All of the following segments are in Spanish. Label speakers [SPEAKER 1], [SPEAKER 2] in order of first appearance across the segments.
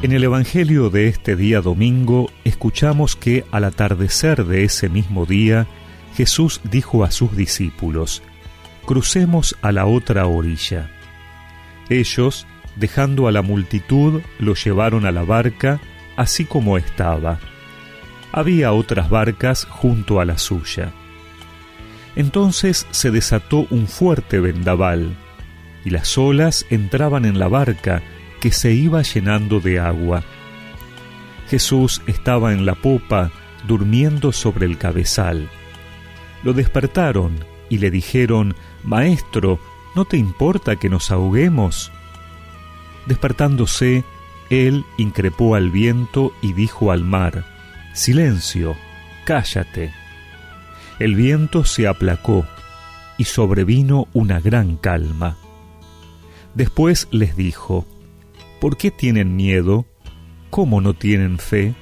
[SPEAKER 1] En el Evangelio de este día domingo escuchamos que al atardecer de ese mismo día Jesús dijo a sus discípulos, Crucemos a la otra orilla. Ellos, dejando a la multitud, lo llevaron a la barca, así como estaba. Había otras barcas junto a la suya. Entonces se desató un fuerte vendaval, y las olas entraban en la barca, que se iba llenando de agua. Jesús estaba en la popa, durmiendo sobre el cabezal. Lo despertaron y le dijeron, Maestro, ¿no te importa que nos ahoguemos? Despertándose, él increpó al viento y dijo al mar, Silencio, cállate. El viento se aplacó y sobrevino una gran calma. Después les dijo, ¿Por qué tienen miedo? ¿Cómo no tienen fe?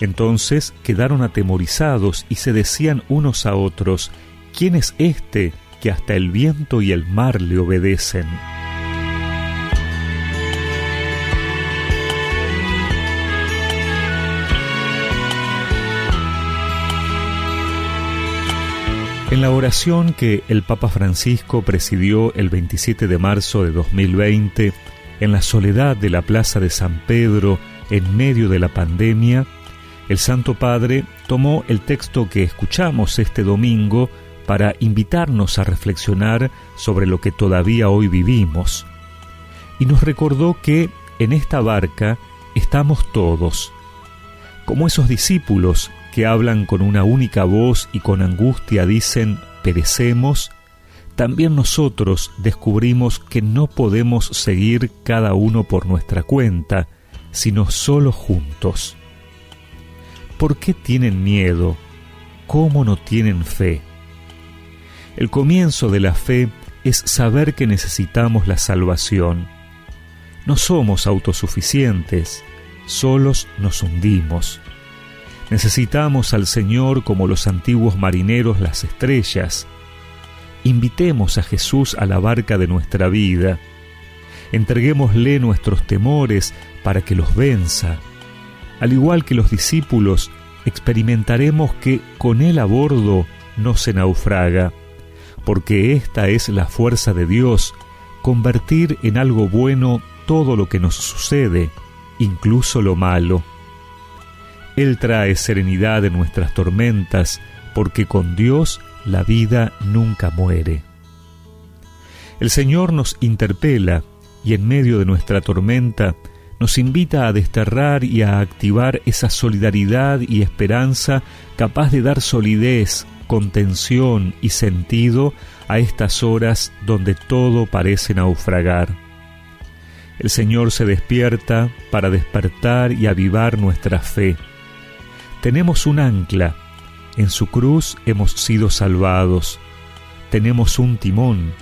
[SPEAKER 1] Entonces quedaron atemorizados y se decían unos a otros, ¿quién es este que hasta el viento y el mar le obedecen? En la oración que el Papa Francisco presidió el 27 de marzo de 2020, en la soledad de la Plaza de San Pedro, en medio de la pandemia, el Santo Padre tomó el texto que escuchamos este domingo para invitarnos a reflexionar sobre lo que todavía hoy vivimos. Y nos recordó que en esta barca estamos todos, como esos discípulos que hablan con una única voz y con angustia dicen, perecemos, también nosotros descubrimos que no podemos seguir cada uno por nuestra cuenta, sino solo juntos. ¿Por qué tienen miedo? ¿Cómo no tienen fe? El comienzo de la fe es saber que necesitamos la salvación. No somos autosuficientes, solos nos hundimos. Necesitamos al Señor como los antiguos marineros las estrellas, Invitemos a Jesús a la barca de nuestra vida. Entreguémosle nuestros temores para que los venza. Al igual que los discípulos, experimentaremos que con Él a bordo no se naufraga, porque esta es la fuerza de Dios, convertir en algo bueno todo lo que nos sucede, incluso lo malo. Él trae serenidad en nuestras tormentas, porque con Dios la vida nunca muere. El Señor nos interpela y en medio de nuestra tormenta nos invita a desterrar y a activar esa solidaridad y esperanza capaz de dar solidez, contención y sentido a estas horas donde todo parece naufragar. El Señor se despierta para despertar y avivar nuestra fe. Tenemos un ancla en su cruz hemos sido salvados. Tenemos un timón.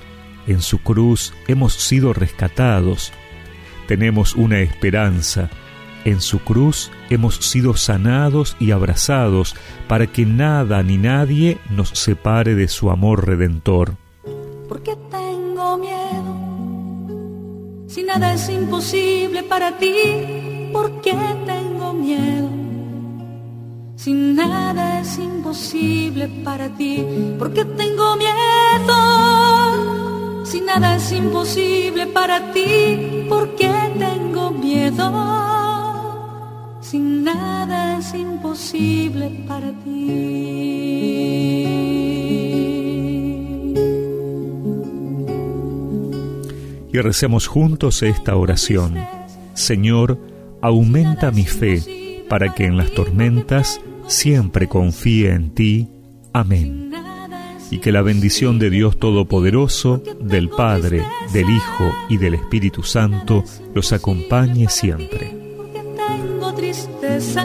[SPEAKER 1] En su cruz hemos sido rescatados. Tenemos una esperanza. En su cruz hemos sido sanados y abrazados para que nada ni nadie nos separe de su amor redentor.
[SPEAKER 2] ¿Por qué tengo miedo? Si nada es imposible para ti, ¿por qué tengo miedo? Si nada es imposible para ti, porque tengo miedo. Si nada es imposible para ti, porque tengo miedo. Si nada es imposible para ti.
[SPEAKER 1] Y recemos juntos esta oración. Señor, aumenta mi fe para que en las tormentas siempre confíe en ti. Amén. Y que la bendición de Dios Todopoderoso, del Padre, del Hijo y del Espíritu Santo los acompañe siempre.
[SPEAKER 2] tengo tristeza,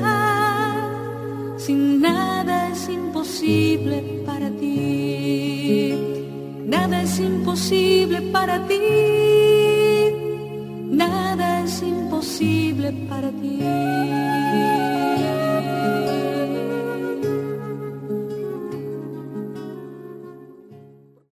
[SPEAKER 2] sin nada es imposible para ti. Nada es imposible para ti. Nada es imposible para ti.